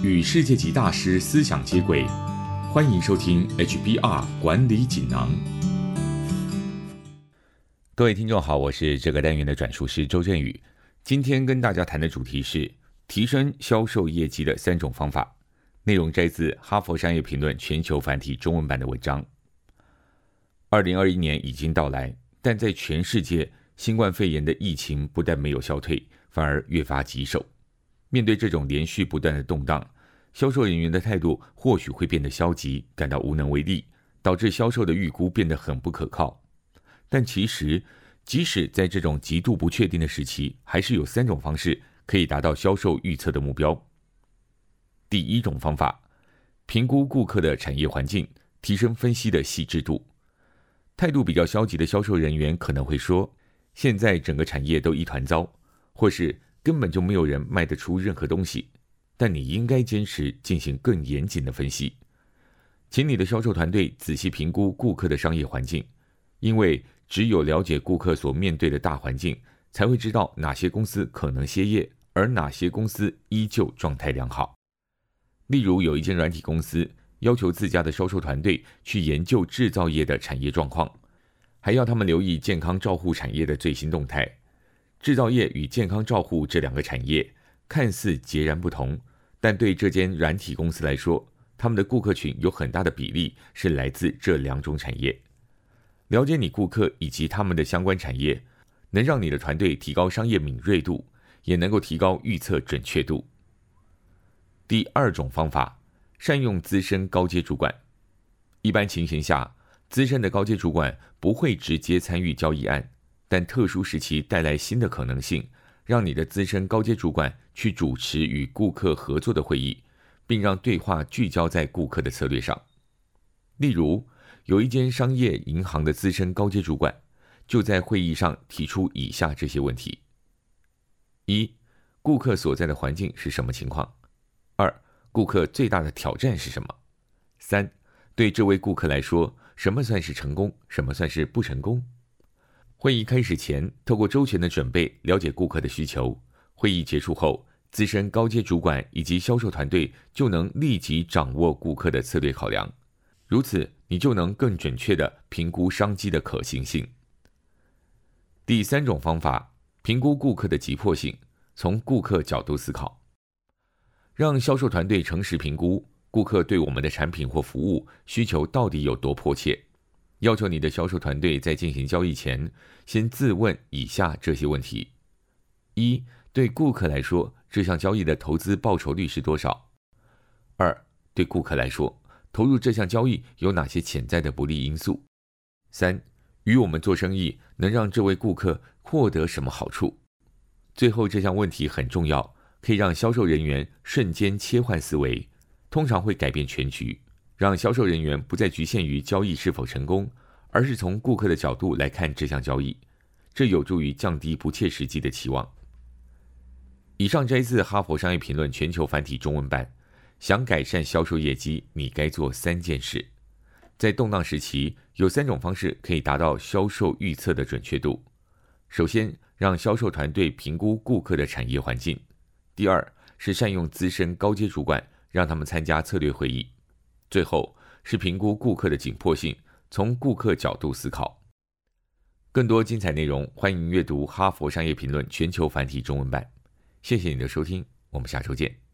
与世界级大师思想接轨，欢迎收听 HBR 管理锦囊。各位听众好，我是这个单元的转述师周振宇。今天跟大家谈的主题是提升销售业绩的三种方法。内容摘自《哈佛商业评论》全球繁体中文版的文章。二零二一年已经到来，但在全世界，新冠肺炎的疫情不但没有消退，反而越发棘手。面对这种连续不断的动荡，销售人员的态度或许会变得消极，感到无能为力，导致销售的预估变得很不可靠。但其实，即使在这种极度不确定的时期，还是有三种方式可以达到销售预测的目标。第一种方法，评估顾客的产业环境，提升分析的细致度。态度比较消极的销售人员可能会说：“现在整个产业都一团糟，或是。”根本就没有人卖得出任何东西，但你应该坚持进行更严谨的分析，请你的销售团队仔细评估顾客的商业环境，因为只有了解顾客所面对的大环境，才会知道哪些公司可能歇业，而哪些公司依旧状态良好。例如，有一间软体公司要求自家的销售团队去研究制造业的产业状况，还要他们留意健康照护产业的最新动态。制造业与健康照护这两个产业看似截然不同，但对这间软体公司来说，他们的顾客群有很大的比例是来自这两种产业。了解你顾客以及他们的相关产业，能让你的团队提高商业敏锐度，也能够提高预测准确度。第二种方法，善用资深高阶主管。一般情形下，资深的高阶主管不会直接参与交易案。但特殊时期带来新的可能性，让你的资深高阶主管去主持与顾客合作的会议，并让对话聚焦在顾客的策略上。例如，有一间商业银行的资深高阶主管就在会议上提出以下这些问题：一、顾客所在的环境是什么情况？二、顾客最大的挑战是什么？三、对这位顾客来说，什么算是成功？什么算是不成功？会议开始前，透过周全的准备了解顾客的需求。会议结束后，资深高阶主管以及销售团队就能立即掌握顾客的策略考量，如此你就能更准确的评估商机的可行性。第三种方法，评估顾客的急迫性，从顾客角度思考，让销售团队诚实评估顾客对我们的产品或服务需求到底有多迫切。要求你的销售团队在进行交易前，先自问以下这些问题：一、对顾客来说，这项交易的投资报酬率是多少？二、对顾客来说，投入这项交易有哪些潜在的不利因素？三、与我们做生意能让这位顾客获得什么好处？最后，这项问题很重要，可以让销售人员瞬间切换思维，通常会改变全局。让销售人员不再局限于交易是否成功，而是从顾客的角度来看这项交易，这有助于降低不切实际的期望。以上摘自《哈佛商业评论》全球繁体中文版。想改善销售业绩，你该做三件事。在动荡时期，有三种方式可以达到销售预测的准确度。首先，让销售团队评估顾客的产业环境；第二，是善用资深高阶主管，让他们参加策略会议。最后是评估顾客的紧迫性，从顾客角度思考。更多精彩内容，欢迎阅读《哈佛商业评论》全球繁体中文版。谢谢你的收听，我们下周见。